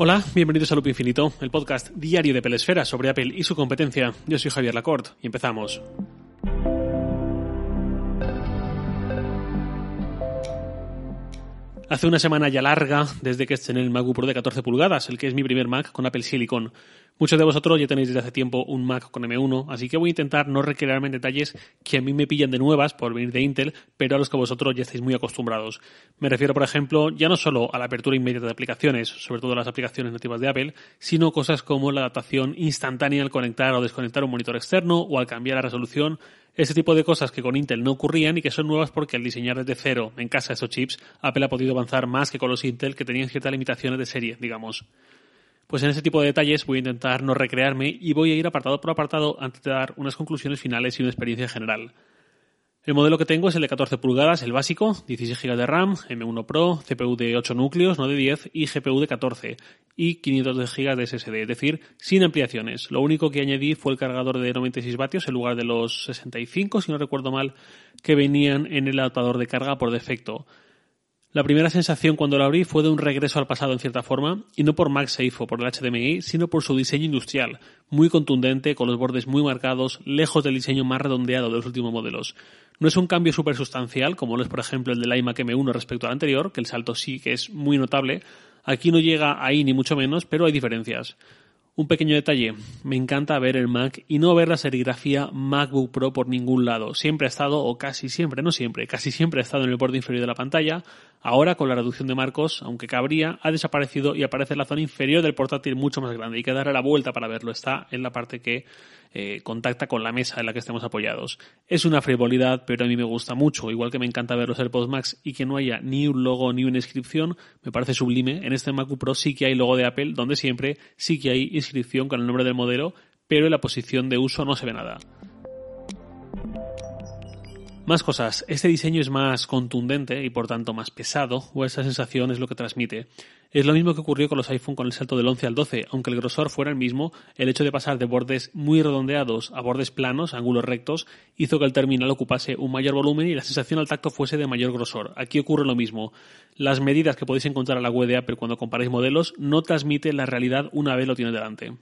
Hola, bienvenidos a Loop Infinito, el podcast diario de Pelesfera sobre Apple y su competencia. Yo soy Javier Lacorte y empezamos. Hace una semana ya larga desde que estrené el MacBook Pro de 14 pulgadas, el que es mi primer Mac con Apple Silicon. Muchos de vosotros ya tenéis desde hace tiempo un Mac con M1, así que voy a intentar no recrearme en detalles que a mí me pillan de nuevas por venir de Intel, pero a los que vosotros ya estáis muy acostumbrados. Me refiero, por ejemplo, ya no solo a la apertura inmediata de aplicaciones, sobre todo las aplicaciones nativas de Apple, sino cosas como la adaptación instantánea al conectar o desconectar un monitor externo o al cambiar la resolución ese tipo de cosas que con Intel no ocurrían y que son nuevas porque al diseñar desde cero en casa estos chips, Apple ha podido avanzar más que con los Intel que tenían ciertas limitaciones de serie, digamos. Pues en ese tipo de detalles voy a intentar no recrearme y voy a ir apartado por apartado antes de dar unas conclusiones finales y una experiencia general. El modelo que tengo es el de 14 pulgadas, el básico, 16 GB de RAM, M1 Pro, CPU de 8 núcleos, no de 10, y GPU de 14, y 512 GB de SSD, es decir, sin ampliaciones. Lo único que añadí fue el cargador de 96 vatios en lugar de los 65, si no recuerdo mal, que venían en el adaptador de carga por defecto. La primera sensación cuando lo abrí fue de un regreso al pasado en cierta forma, y no por MagSafe o por el HDMI, sino por su diseño industrial, muy contundente, con los bordes muy marcados, lejos del diseño más redondeado de los últimos modelos. No es un cambio súper sustancial, como lo es por ejemplo el del iMac M1 respecto al anterior, que el salto sí que es muy notable. Aquí no llega ahí ni mucho menos, pero hay diferencias. Un pequeño detalle, me encanta ver el Mac y no ver la serigrafía MacBook Pro por ningún lado. Siempre ha estado, o casi siempre, no siempre, casi siempre ha estado en el borde inferior de la pantalla. Ahora, con la reducción de marcos, aunque cabría, ha desaparecido y aparece en la zona inferior del portátil mucho más grande. Hay que darle la vuelta para verlo. Está en la parte que eh, contacta con la mesa en la que estemos apoyados. Es una frivolidad, pero a mí me gusta mucho. Igual que me encanta ver los AirPods Max y que no haya ni un logo ni una inscripción, me parece sublime. En este MacBook Pro sí que hay logo de Apple, donde siempre sí que hay inscripción con el nombre del modelo, pero en la posición de uso no se ve nada. Más cosas. Este diseño es más contundente y por tanto más pesado, o esa sensación es lo que transmite. Es lo mismo que ocurrió con los iPhone con el salto del 11 al 12, aunque el grosor fuera el mismo, el hecho de pasar de bordes muy redondeados a bordes planos, ángulos rectos, hizo que el terminal ocupase un mayor volumen y la sensación al tacto fuese de mayor grosor. Aquí ocurre lo mismo. Las medidas que podéis encontrar en la web de Apple cuando comparáis modelos no transmiten la realidad una vez lo tienes delante.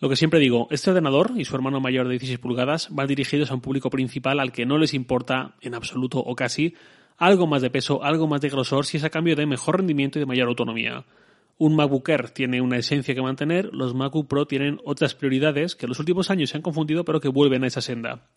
Lo que siempre digo, este ordenador y su hermano mayor de 16 pulgadas van dirigidos a un público principal al que no les importa, en absoluto o casi, algo más de peso, algo más de grosor si es a cambio de mejor rendimiento y de mayor autonomía. Un MacBook Air tiene una esencia que mantener, los MacBook Pro tienen otras prioridades que en los últimos años se han confundido pero que vuelven a esa senda.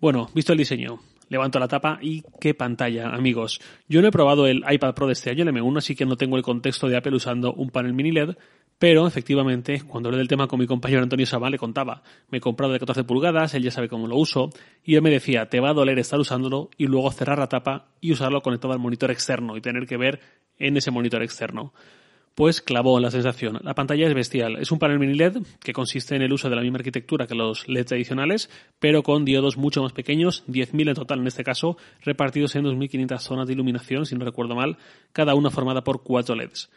Bueno, visto el diseño, levanto la tapa y qué pantalla, amigos. Yo no he probado el iPad Pro de este año, el M1, así que no tengo el contexto de Apple usando un panel mini LED, pero efectivamente, cuando hablé del tema con mi compañero Antonio Sabá, le contaba, me he comprado de 14 pulgadas, él ya sabe cómo lo uso, y él me decía, te va a doler estar usándolo y luego cerrar la tapa y usarlo conectado al monitor externo y tener que ver en ese monitor externo. Pues clavó la sensación. La pantalla es bestial. Es un panel mini LED que consiste en el uso de la misma arquitectura que los LEDs tradicionales, pero con diodos mucho más pequeños, 10.000 en total en este caso, repartidos en 2.500 zonas de iluminación, si no recuerdo mal, cada una formada por cuatro LEDs.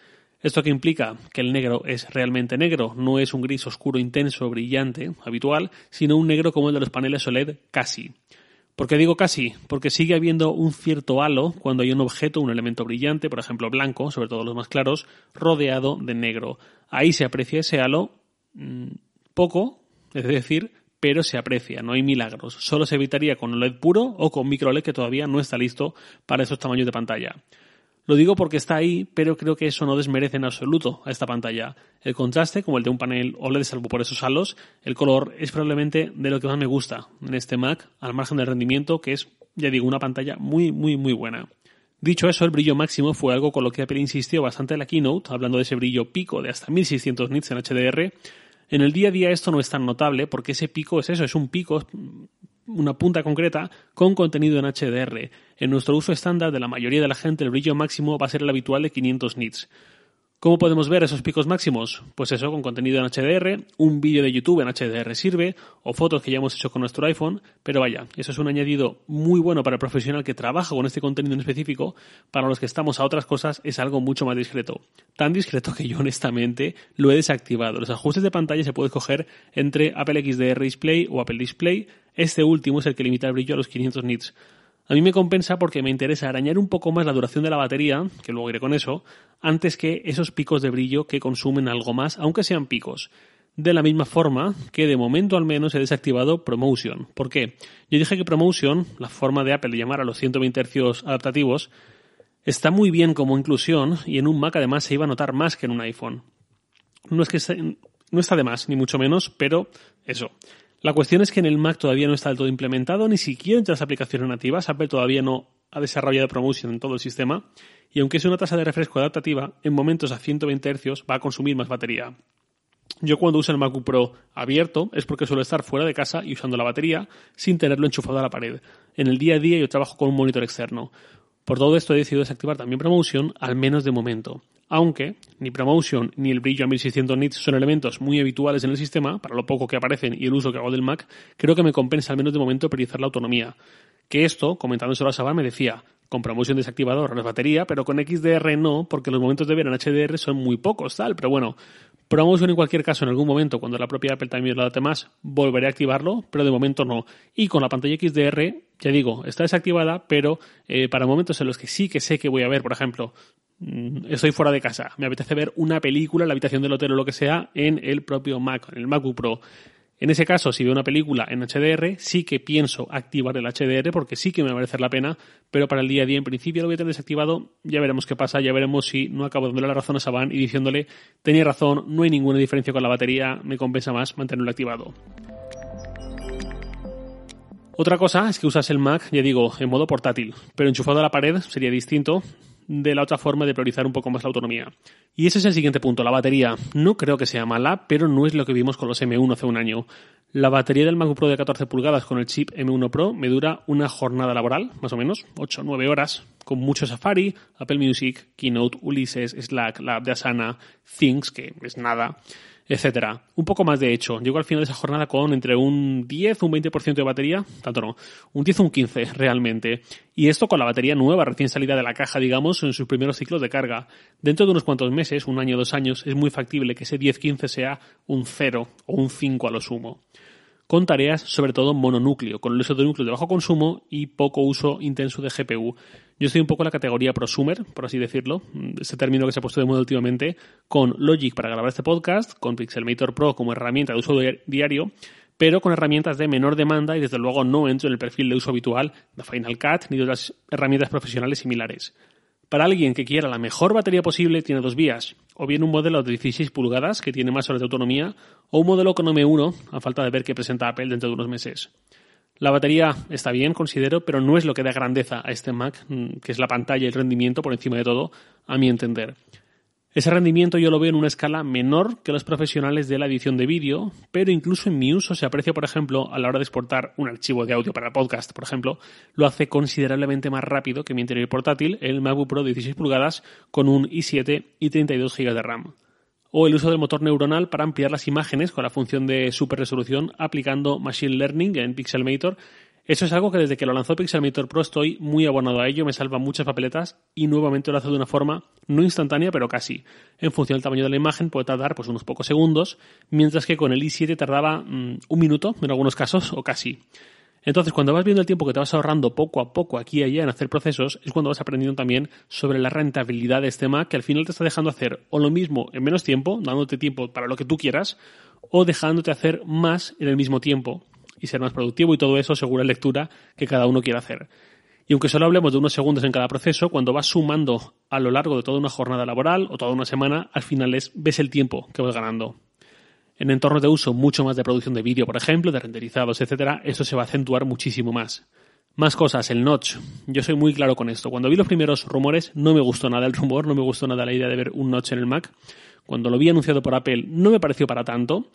¿Esto qué implica? Que el negro es realmente negro, no es un gris oscuro intenso, brillante, habitual, sino un negro como el de los paneles OLED casi. ¿Por qué digo casi? Porque sigue habiendo un cierto halo cuando hay un objeto, un elemento brillante, por ejemplo blanco, sobre todo los más claros, rodeado de negro. Ahí se aprecia ese halo mmm, poco, es decir, pero se aprecia, no hay milagros. Solo se evitaría con OLED puro o con micro LED que todavía no está listo para esos tamaños de pantalla. Lo digo porque está ahí, pero creo que eso no desmerece en absoluto a esta pantalla. El contraste, como el de un panel OLED salvo por esos halos, el color es probablemente de lo que más me gusta en este Mac, al margen del rendimiento, que es, ya digo, una pantalla muy, muy, muy buena. Dicho eso, el brillo máximo fue algo con lo que Apple insistió bastante en la keynote, hablando de ese brillo pico de hasta 1600 nits en HDR. En el día a día esto no es tan notable porque ese pico es eso, es un pico una punta concreta con contenido en HDR. En nuestro uso estándar de la mayoría de la gente el brillo máximo va a ser el habitual de 500 nits. ¿Cómo podemos ver esos picos máximos? Pues eso, con contenido en HDR, un vídeo de YouTube en HDR sirve, o fotos que ya hemos hecho con nuestro iPhone, pero vaya, eso es un añadido muy bueno para el profesional que trabaja con este contenido en específico, para los que estamos a otras cosas es algo mucho más discreto. Tan discreto que yo honestamente lo he desactivado. Los ajustes de pantalla se puede escoger entre Apple XDR Display o Apple Display, este último es el que limita el brillo a los 500 nits. A mí me compensa porque me interesa arañar un poco más la duración de la batería, que luego iré con eso, antes que esos picos de brillo que consumen algo más, aunque sean picos. De la misma forma que de momento al menos he desactivado Promotion. ¿Por qué? Yo dije que Promotion, la forma de Apple de llamar a los 120 Hz adaptativos, está muy bien como inclusión y en un Mac además se iba a notar más que en un iPhone. No es que no está de más, ni mucho menos, pero eso. La cuestión es que en el Mac todavía no está del todo implementado, ni siquiera entre las aplicaciones nativas. Apple todavía no ha desarrollado Promotion en todo el sistema. Y aunque es una tasa de refresco adaptativa, en momentos a 120 Hz va a consumir más batería. Yo cuando uso el MacBook Pro abierto es porque suelo estar fuera de casa y usando la batería sin tenerlo enchufado a la pared. En el día a día yo trabajo con un monitor externo. Por todo esto he decidido desactivar también Promotion, al menos de momento aunque ni Promotion ni el brillo a 1600 nits son elementos muy habituales en el sistema, para lo poco que aparecen y el uso que hago del Mac, creo que me compensa al menos de momento priorizar la autonomía. Que esto, comentándoselo a Saban, me decía, con Promotion desactivado ahorras batería, pero con XDR no, porque los momentos de ver en HDR son muy pocos, tal, pero bueno, Promotion en cualquier caso en algún momento, cuando la propia Apple también lo date más, volveré a activarlo, pero de momento no. Y con la pantalla XDR, ya digo, está desactivada, pero eh, para momentos en los que sí que sé que voy a ver, por ejemplo, estoy fuera de casa, me apetece ver una película en la habitación del hotel o lo que sea en el propio Mac, en el MacBook Pro. En ese caso, si veo una película en HDR, sí que pienso activar el HDR porque sí que me va a merecer la pena, pero para el día a día en principio lo voy a tener desactivado, ya veremos qué pasa, ya veremos si no acabo dándole la razón a Saban y diciéndole, tenía razón, no hay ninguna diferencia con la batería, me compensa más mantenerlo activado. Otra cosa es que usas el Mac, ya digo, en modo portátil, pero enchufado a la pared sería distinto de la otra forma de priorizar un poco más la autonomía. Y ese es el siguiente punto, la batería. No creo que sea mala, pero no es lo que vimos con los M1 hace un año. La batería del MacBook Pro de 14 pulgadas con el chip M1 Pro me dura una jornada laboral, más o menos, 8 o 9 horas, con mucho Safari, Apple Music, Keynote, Ulysses, Slack, la de Asana, Things, que es nada etcétera. Un poco más de hecho. Llego al final de esa jornada con entre un 10 o un 20% de batería, tanto no, un 10 o un 15 realmente. Y esto con la batería nueva, recién salida de la caja, digamos, en sus primeros ciclos de carga. Dentro de unos cuantos meses, un año dos años, es muy factible que ese 10-15 sea un 0 o un 5 a lo sumo con tareas sobre todo mononúcleo, con el uso de núcleo de bajo consumo y poco uso intenso de GPU. Yo estoy un poco en la categoría prosumer, por así decirlo, ese término que se ha puesto de moda últimamente, con Logic para grabar este podcast, con Pixelmator Pro como herramienta de uso diario, pero con herramientas de menor demanda y desde luego no entro en el perfil de uso habitual de Final Cut ni de otras herramientas profesionales similares. Para alguien que quiera la mejor batería posible, tiene dos vías. O bien un modelo de 16 pulgadas, que tiene más horas de autonomía, o un modelo con M1, a falta de ver qué presenta Apple dentro de unos meses. La batería está bien, considero, pero no es lo que da grandeza a este Mac, mm, que es la pantalla y el rendimiento por encima de todo, a mi entender. Ese rendimiento yo lo veo en una escala menor que los profesionales de la edición de vídeo, pero incluso en mi uso se aprecia, por ejemplo, a la hora de exportar un archivo de audio para podcast, por ejemplo, lo hace considerablemente más rápido que mi interior portátil, el MacBook Pro de 16 pulgadas con un i7 y 32 GB de RAM. O el uso del motor neuronal para ampliar las imágenes con la función de super resolución aplicando Machine Learning en Pixelmator eso es algo que desde que lo lanzó Pixelmator Pro estoy muy abonado a ello, me salva muchas papeletas y nuevamente lo hace de una forma no instantánea, pero casi. En función del tamaño de la imagen puede tardar pues unos pocos segundos, mientras que con el i7 tardaba mm, un minuto en algunos casos o casi. Entonces, cuando vas viendo el tiempo que te vas ahorrando poco a poco aquí y allá en hacer procesos, es cuando vas aprendiendo también sobre la rentabilidad de este Mac, que al final te está dejando hacer o lo mismo en menos tiempo, dándote tiempo para lo que tú quieras, o dejándote hacer más en el mismo tiempo, y ser más productivo y todo eso según la lectura que cada uno quiera hacer. Y aunque solo hablemos de unos segundos en cada proceso, cuando vas sumando a lo largo de toda una jornada laboral o toda una semana, al final es, ves el tiempo que vas ganando. En entornos de uso mucho más de producción de vídeo, por ejemplo, de renderizados, etcétera, eso se va a acentuar muchísimo más. Más cosas, el notch. Yo soy muy claro con esto. Cuando vi los primeros rumores, no me gustó nada el rumor, no me gustó nada la idea de ver un notch en el Mac. Cuando lo vi anunciado por Apple, no me pareció para tanto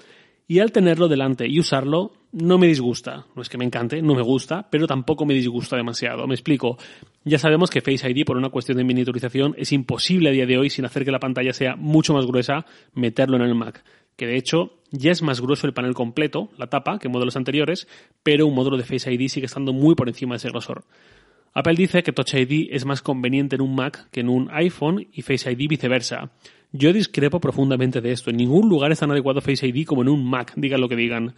y al tenerlo delante y usarlo no me disgusta. No es que me encante, no me gusta, pero tampoco me disgusta demasiado. Me explico. Ya sabemos que Face ID, por una cuestión de miniaturización, es imposible a día de hoy, sin hacer que la pantalla sea mucho más gruesa, meterlo en el Mac. Que de hecho ya es más grueso el panel completo, la tapa, que en modelos anteriores, pero un módulo de Face ID sigue estando muy por encima de ese grosor. Apple dice que Touch ID es más conveniente en un Mac que en un iPhone y Face ID viceversa. Yo discrepo profundamente de esto. En ningún lugar es tan adecuado Face ID como en un Mac, digan lo que digan.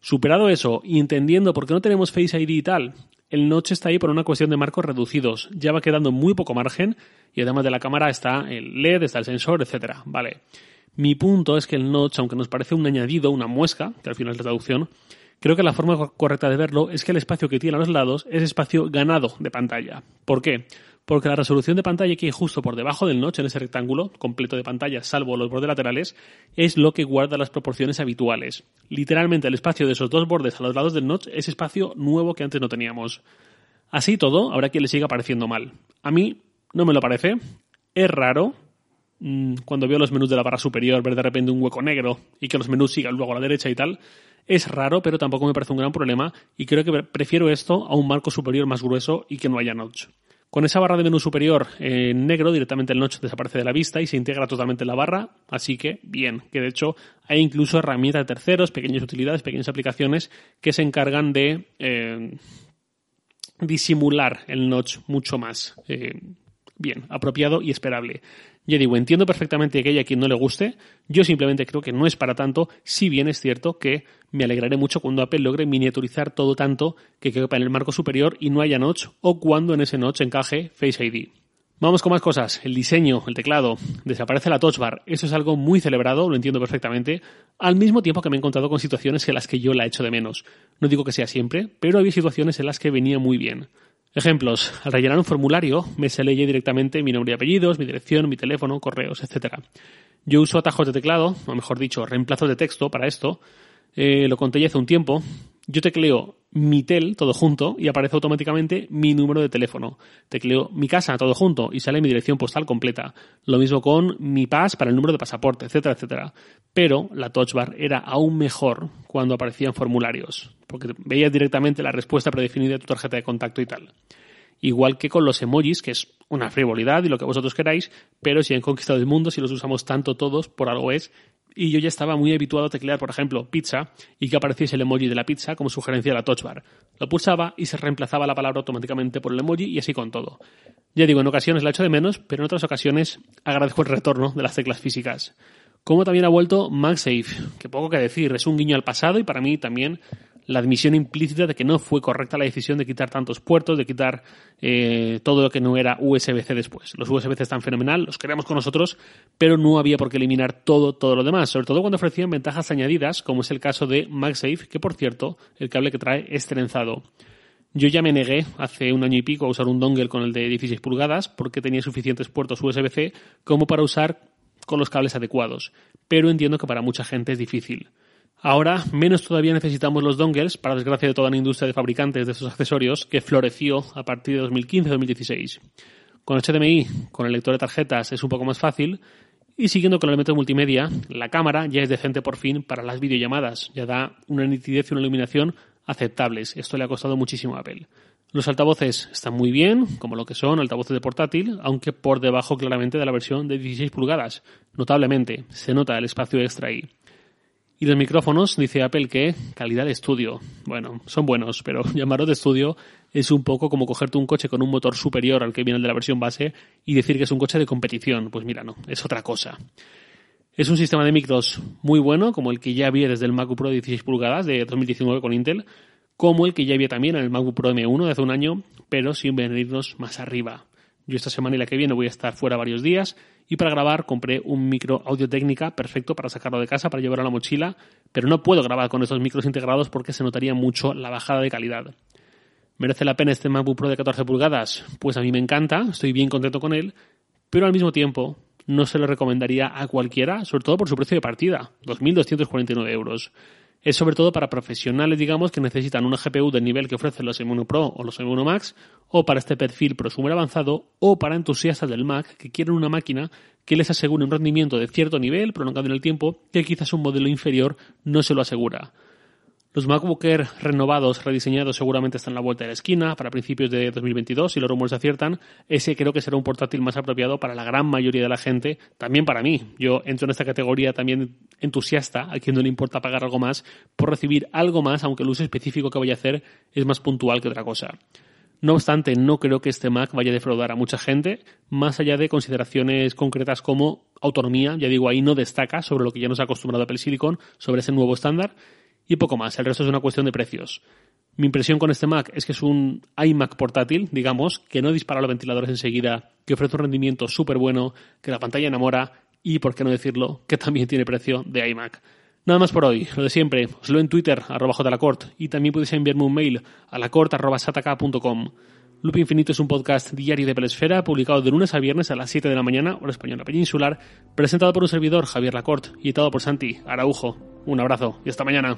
Superado eso y entendiendo por qué no tenemos Face ID y tal, el notch está ahí por una cuestión de marcos reducidos. Ya va quedando muy poco margen y además de la cámara está el LED, está el sensor, etcétera. Vale. Mi punto es que el notch, aunque nos parece un añadido, una muesca, que al final es la traducción, creo que la forma correcta de verlo es que el espacio que tiene a los lados es espacio ganado de pantalla. ¿Por qué? Porque la resolución de pantalla que hay justo por debajo del notch en ese rectángulo completo de pantalla, salvo los bordes laterales, es lo que guarda las proporciones habituales. Literalmente el espacio de esos dos bordes a los lados del notch es espacio nuevo que antes no teníamos. Así todo, habrá quien le siga pareciendo mal. A mí no me lo parece. Es raro, Mm, cuando veo los menús de la barra superior, ver de repente un hueco negro y que los menús sigan luego a la derecha y tal, es raro, pero tampoco me parece un gran problema y creo que prefiero esto a un marco superior más grueso y que no haya notch. Con esa barra de menú superior en negro, directamente el notch desaparece de la vista y se integra totalmente en la barra, así que bien, que de hecho hay incluso herramientas de terceros, pequeñas utilidades, pequeñas aplicaciones que se encargan de eh, disimular el notch mucho más eh, bien, apropiado y esperable. Ya digo, entiendo perfectamente que haya quien no le guste, yo simplemente creo que no es para tanto, si bien es cierto que me alegraré mucho cuando Apple logre miniaturizar todo tanto que quepa en el marco superior y no haya notch, o cuando en ese notch encaje Face ID. Vamos con más cosas. El diseño, el teclado, desaparece la touch bar. Eso es algo muy celebrado, lo entiendo perfectamente, al mismo tiempo que me he encontrado con situaciones en las que yo la echo de menos. No digo que sea siempre, pero había situaciones en las que venía muy bien. Ejemplos. Al rellenar un formulario, me se lee directamente mi nombre y apellidos, mi dirección, mi teléfono, correos, etc. Yo uso atajos de teclado, o mejor dicho, reemplazos de texto para esto. Eh, lo conté ya hace un tiempo. Yo tecleo mi tel todo junto y aparece automáticamente mi número de teléfono. Tecleo mi casa todo junto y sale mi dirección postal completa. Lo mismo con mi PAS para el número de pasaporte, etcétera, etcétera. Pero la touch bar era aún mejor cuando aparecían formularios porque veías directamente la respuesta predefinida de tu tarjeta de contacto y tal. Igual que con los emojis, que es una frivolidad y lo que vosotros queráis, pero si han conquistado el mundo, si los usamos tanto todos, por algo es. Y yo ya estaba muy habituado a teclear, por ejemplo, pizza y que apareciese el emoji de la pizza como sugerencia de la touch bar. Lo pulsaba y se reemplazaba la palabra automáticamente por el emoji y así con todo. Ya digo, en ocasiones la echo de menos, pero en otras ocasiones agradezco el retorno de las teclas físicas. Como también ha vuelto MagSafe, que poco que decir, es un guiño al pasado y para mí también la admisión implícita de que no fue correcta la decisión de quitar tantos puertos, de quitar eh, todo lo que no era USB-C después. Los USB-C están fenomenal, los queremos con nosotros, pero no había por qué eliminar todo, todo lo demás, sobre todo cuando ofrecían ventajas añadidas, como es el caso de MagSafe, que por cierto, el cable que trae es trenzado. Yo ya me negué hace un año y pico a usar un dongle con el de 16 pulgadas porque tenía suficientes puertos USB-C como para usar con los cables adecuados, pero entiendo que para mucha gente es difícil. Ahora, menos todavía necesitamos los dongles, para desgracia de toda la industria de fabricantes de estos accesorios, que floreció a partir de 2015-2016. Con HDMI, con el lector de tarjetas, es un poco más fácil. Y siguiendo con el elemento multimedia, la cámara ya es decente por fin para las videollamadas. Ya da una nitidez y una iluminación aceptables. Esto le ha costado muchísimo a Apple. Los altavoces están muy bien, como lo que son altavoces de portátil, aunque por debajo claramente de la versión de 16 pulgadas. Notablemente, se nota el espacio extra. Y los micrófonos, dice Apple que calidad de estudio. Bueno, son buenos, pero llamarlos de estudio es un poco como cogerte un coche con un motor superior al que viene de la versión base y decir que es un coche de competición. Pues mira, no, es otra cosa. Es un sistema de micros muy bueno, como el que ya había desde el MacBook Pro de 16 pulgadas de 2019 con Intel, como el que ya había también en el MacBook Pro M1 de hace un año, pero sin venirnos más arriba. Yo esta semana y la que viene voy a estar fuera varios días y para grabar compré un micro audio técnica perfecto para sacarlo de casa, para llevarlo a la mochila, pero no puedo grabar con estos micros integrados porque se notaría mucho la bajada de calidad. ¿Merece la pena este MacBook Pro de 14 pulgadas? Pues a mí me encanta, estoy bien contento con él, pero al mismo tiempo no se lo recomendaría a cualquiera, sobre todo por su precio de partida, 2.249 euros es sobre todo para profesionales, digamos, que necesitan una GPU del nivel que ofrecen los M1 Pro o los M1 Max, o para este perfil prosumer avanzado, o para entusiastas del Mac que quieren una máquina que les asegure un rendimiento de cierto nivel, prolongado en el tiempo, que quizás un modelo inferior no se lo asegura. Los MacBook Air renovados, rediseñados, seguramente están a la vuelta de la esquina para principios de 2022, si los rumores aciertan. Ese creo que será un portátil más apropiado para la gran mayoría de la gente, también para mí. Yo entro en esta categoría también entusiasta, a quien no le importa pagar algo más por recibir algo más, aunque el uso específico que vaya a hacer es más puntual que otra cosa. No obstante, no creo que este Mac vaya a defraudar a mucha gente, más allá de consideraciones concretas como autonomía, ya digo, ahí no destaca sobre lo que ya nos ha acostumbrado Apple Silicon, sobre ese nuevo estándar, y poco más. El resto es una cuestión de precios. Mi impresión con este Mac es que es un iMac portátil, digamos, que no dispara los ventiladores enseguida, que ofrece un rendimiento súper bueno, que la pantalla enamora y, por qué no decirlo, que también tiene precio de iMac. Nada más por hoy, lo de siempre, os leo en Twitter, arroba jlacort, y también podéis enviarme un mail a lacort.sataka.com. Loop Infinito es un podcast diario de Pelesfera, publicado de lunes a viernes a las 7 de la mañana, hora española peninsular, presentado por un servidor, Javier Lacort, y editado por Santi Araujo. Un abrazo y hasta mañana.